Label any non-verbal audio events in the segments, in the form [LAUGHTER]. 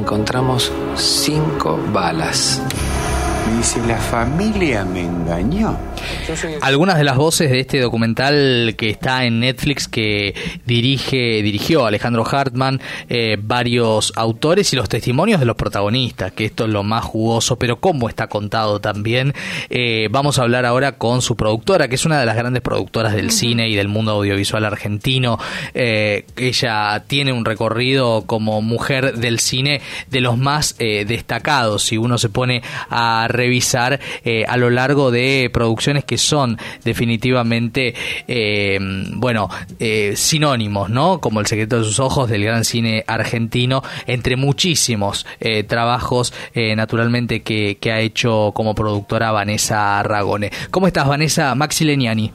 encontramos cinco balas. Me dice, la familia me engañó. Algunas de las voces de este documental que está en Netflix que dirige dirigió Alejandro Hartman, eh, varios autores y los testimonios de los protagonistas, que esto es lo más jugoso, pero cómo está contado también. Eh, vamos a hablar ahora con su productora, que es una de las grandes productoras del cine y del mundo audiovisual argentino. Eh, ella tiene un recorrido como mujer del cine de los más destacados. Si uno se pone a revisar a lo largo de producciones que son definitivamente, eh, bueno, eh, sinónimos, ¿no? Como El secreto de sus ojos del gran cine argentino, entre muchísimos eh, trabajos, naturalmente, que, que, ha hecho como productora Vanessa Ragone. ¿Cómo estás, Vanessa? Maxi Leniani.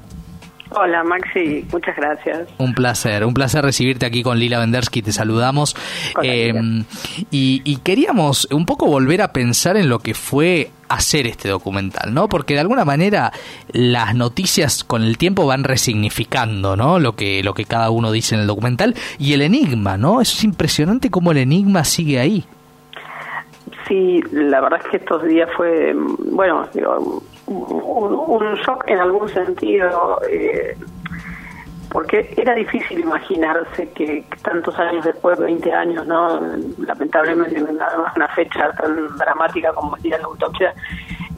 Hola Maxi, muchas gracias. Un placer, un placer recibirte aquí con Lila Vendersky, te saludamos. y, y, queríamos un poco volver a pensar en lo que fue hacer este documental, ¿no? Porque de alguna manera las noticias con el tiempo van resignificando, ¿no? Lo que, lo que cada uno dice en el documental y el enigma, ¿no? Es impresionante cómo el enigma sigue ahí. Sí, la verdad es que estos días fue, bueno, un, shock en algún sentido. Eh, porque era difícil imaginarse que, tantos años después, 20 años, no lamentablemente una fecha tan dramática como el día de la autopsia,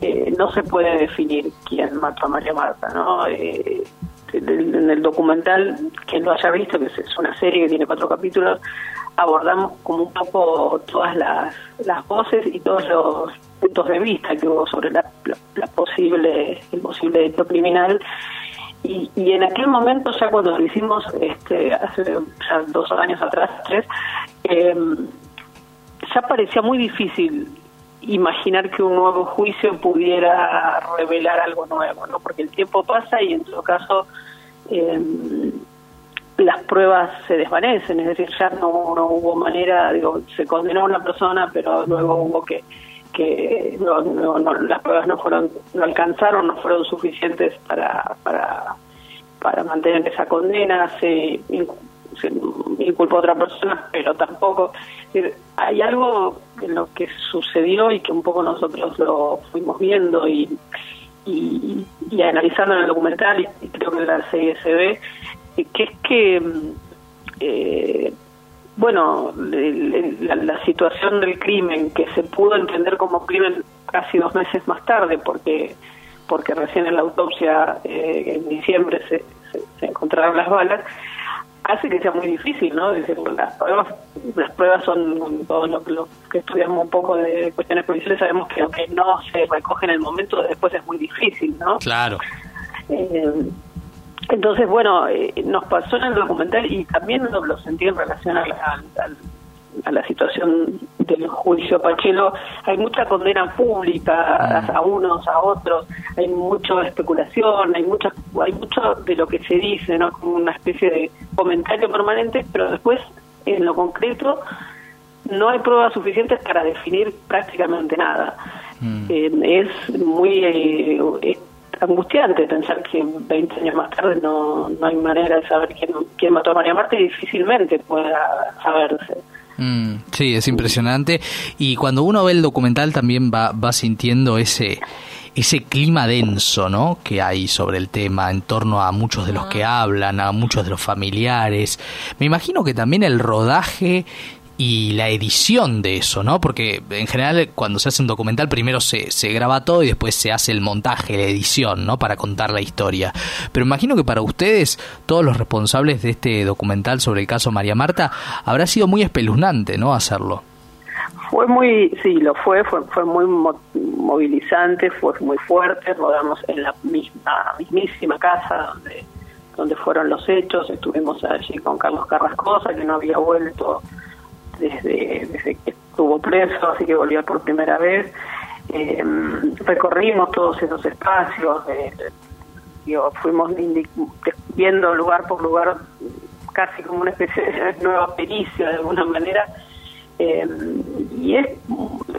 eh, no se puede definir quién mató a María Marta, ¿no? Eh, en el documental, quien lo haya visto, que es una serie que tiene cuatro capítulos, abordamos como un poco todas las, las voces y todos los puntos de vista que hubo sobre la, la posible el posible delito criminal y, en aquel momento, ya cuando lo hicimos, este, hace ya dos años atrás, tres, em, ya parecía muy difícil imaginar que un nuevo juicio pudiera revelar algo nuevo, ¿no? Porque el tiempo pasa y en todo caso em, las pruebas se desvanecen, es decir, ya no, no hubo manera, digo, se condenó a una persona, pero luego hubo que que no, las pruebas no fueron no alcanzaron no fueron suficientes para para para mantener esa condena se, inculpó a otra persona pero tampoco hay algo en lo que sucedió y que un poco nosotros lo fuimos viendo y y, analizando en el documental y, creo que la CSB que es que eh, bueno, la, situación del crimen, que se pudo entender como crimen casi dos meses más tarde, porque porque recién en la autopsia eh, en diciembre se, se, encontraron las balas, hace que sea muy difícil, ¿no? decir, las pruebas, las pruebas son, todos los, que estudiamos un poco de cuestiones policiales sabemos que aunque no se recoge en el momento, después es muy difícil, ¿no? Claro. Eh, entonces, bueno, eh, nos pasó en el documental y también lo, sentí en relación a la, situación del juicio Pachelo. Hay mucha condena pública mm. a unos, a otros, hay mucha especulación, hay, mucha, hay mucho de lo que se dice, ¿no? Como una especie de comentario permanente, pero después, en lo concreto, no hay pruebas suficientes para definir prácticamente nada. Mm. Eh, es muy eh, angustiante pensar que 20 años más tarde no, no hay manera de saber quién, quién mató a María Marta y difícilmente pueda saberse. Mm, sí, es impresionante. Y cuando uno ve el documental también va, va sintiendo ese ese clima denso ¿no? que hay sobre el tema en torno a muchos de los que hablan, a muchos de los familiares. Me imagino que también el rodaje y la edición de eso, ¿no? Porque en general cuando se hace un documental primero se, se graba todo y después se hace el montaje, la edición, ¿no? Para contar la historia. Pero imagino que para ustedes, todos los responsables de este documental sobre el caso María Marta, habrá sido muy espeluznante, ¿no? Hacerlo. Fue muy, sí, lo fue, fue, fue muy movilizante, fue muy fuerte, rodamos en la misma, mismísima casa donde, donde fueron los hechos, estuvimos allí con Carlos Carrascosa, que no había vuelto desde, desde que estuvo preso, así que volvió por primera vez. Eh, recorrimos todos esos espacios, fuimos viendo lugar por lugar casi como una especie de [LAUGHS] nueva pericia de alguna manera. Eh, y es,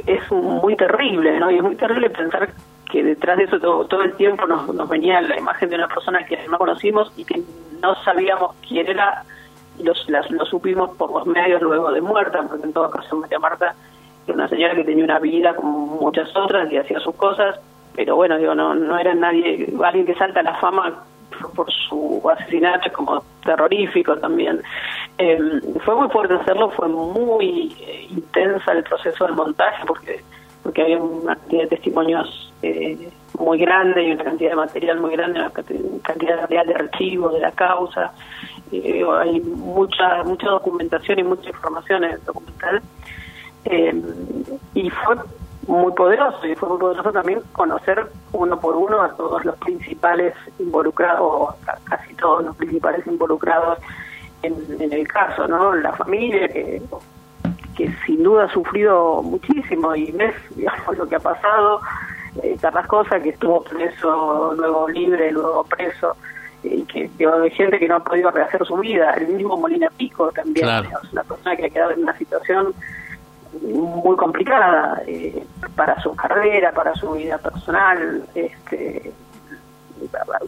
es muy terrible, ¿no? Y es muy terrible pensar que detrás de eso todo, todo el tiempo nos, nos venía la imagen de una persona que no conocimos y que no sabíamos quién era los, las, lo supimos por los medios luego de muerta, porque en todo caso María Marta una señora que tenía una vida como muchas otras y hacía sus cosas, pero bueno, digo, no, no era nadie, alguien que salta a la fama por su asesinato es como terrorífico también. Eh, fue muy fuerte hacerlo, fue muy eh, intensa el proceso de montaje porque porque había una cantidad de testimonios eh, muy grande y una cantidad de material muy grande, una cantidad real de archivos de la causa. Eh, hay mucha mucha documentación y mucha información en el documental. Eh, y fue muy poderoso y fue muy poderoso también conocer uno por uno a todos los principales involucrados, casi todos los principales involucrados en, el caso, ¿no? La familia que que sin duda ha sufrido muchísimo y ves digamos, lo que ha pasado, eh, Carrascosa que estuvo preso, luego libre, luego preso, y que, hay gente que no ha podido rehacer su vida, el mismo Molina Pico también, es una persona que ha quedado en una situación muy complicada eh, para su carrera, para su vida personal, este,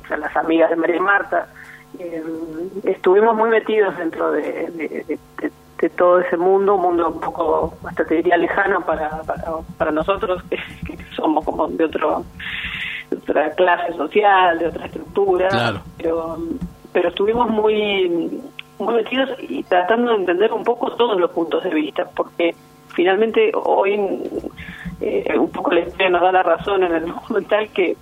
las amigas de María Marta. Eh, estuvimos muy metidos dentro de, de todo ese mundo, un mundo un poco, hasta te diría lejano para, para, nosotros, [LAUGHS] que, somos como de, otro, otra clase social, de otra estructura, pero, pero estuvimos muy, muy metidos y tratando de entender un poco todos los puntos de vista, porque finalmente hoy eh, un poco la historia nos da la razón en el [LAUGHS] documental que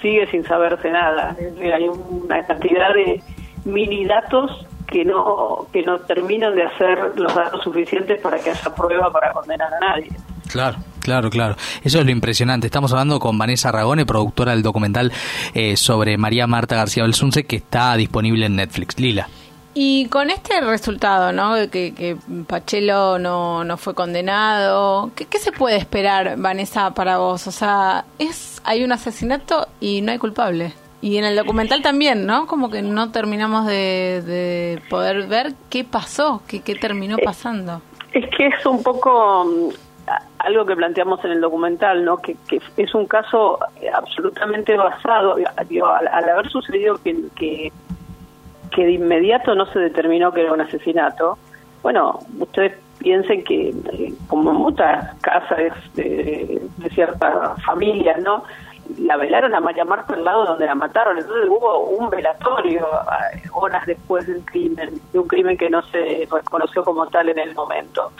sigue sin saberse nada, hay una cantidad de mini datos que no que no terminan de hacer los datos suficientes para que haya prueba para condenar a nadie. Claro, claro, claro. Eso es lo impresionante. Estamos hablando con Vanessa Ragone, productora del documental eh, sobre María Marta García Belsunce, que está disponible en Netflix. Lila. Y con este resultado, ¿no? Que, que Pachelo no, no fue condenado, ¿qué, ¿qué, se puede esperar, Vanessa, para vos? O sea, es hay un asesinato y no hay culpable. Y en el documental también, ¿no? Como que no terminamos de, poder ver qué pasó, qué, qué terminó pasando. Es que es un poco mm, algo que planteamos en el documental, ¿no? Que, es un caso absolutamente basado, digo, al, haber sucedido que, que, que de inmediato no se determinó que era un asesinato, bueno, ustedes piensen que, eh, como muchas casas de, de ciertas familias, ¿no? la velaron a María Marta al lado donde la mataron. Entonces hubo un velatorio eh, horas después del crimen, de un crimen que no se reconoció como tal en el momento.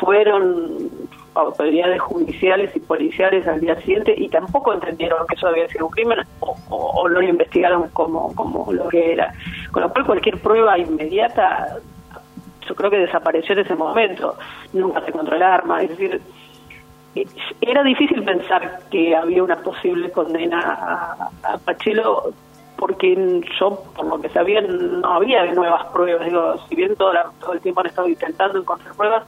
Fueron autoridades judiciales y policiales al día siguiente y tampoco entendieron que eso había sido un crimen o, no lo investigaron como, como lo que era. Con lo cual cualquier prueba inmediata yo creo que desapareció en ese momento. Nunca se encontró el arma. Es decir, era difícil pensar que había una posible condena a, Pachelo porque yo, por lo que sabía, no había nuevas pruebas. Digo, si bien todo, todo el tiempo han estado intentando encontrar pruebas,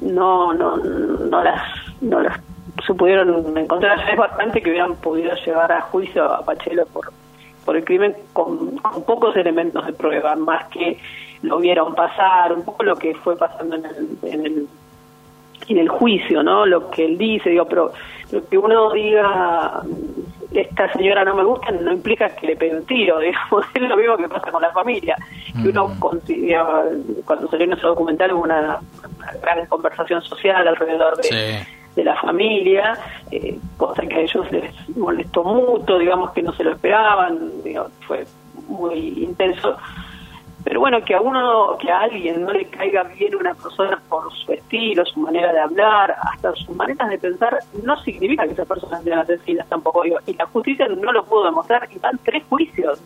no, no, no las, no las se pudieron encontrar. Es bastante que hubieran podido llevar a juicio a Pachelo por, por el crimen con, pocos elementos de prueba, más que lo vieron pasar, un poco lo que fue pasando en el, en el en el juicio, ¿no? Lo que él dice, digo, pero lo que uno diga, esta señora no me gusta, no implica que le pegue un tiro, [LAUGHS] digamos, es lo mismo que pasa con la familia. Que uno mm. cuando salió nuestro documental hubo una, gran conversación social alrededor de, de la familia, eh, cosa que a ellos les molestó mucho, digamos que no se lo esperaban, digo, fue muy intenso pero bueno, que a uno, que a alguien no le caiga bien una persona por su estilo, su manera de hablar, hasta sus maneras de pensar, no significa que esa persona sean asesinas tampoco. Digo, y la justicia no lo pudo demostrar y van tres juicios.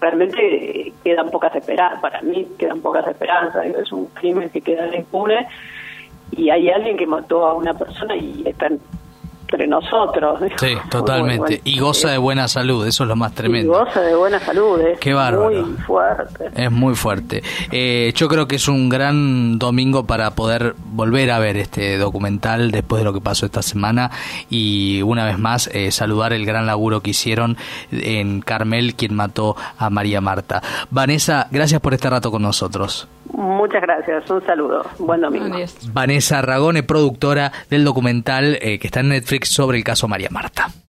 Realmente quedan pocas esperanzas, para mí quedan pocas esperanzas. es un crimen que queda impune y hay alguien que mató a una persona y está entre nosotros. [LAUGHS] Sí, totalmente. y goza de buena salud, eso es lo más tremendo. Y goza de buena salud, es Qué bárbaro. muy fuerte. Es muy fuerte. Eh, yo creo que es un gran domingo para poder volver a ver este documental después de lo que pasó esta semana y una vez más eh, saludar el gran laburo que hicieron en Carmel, quien mató a María Marta. Vanessa, gracias por este rato con nosotros. Muchas gracias, un saludo. Buen domingo. Vanessa Ragone, productora del documental eh, que está en Netflix sobre el caso María Marta.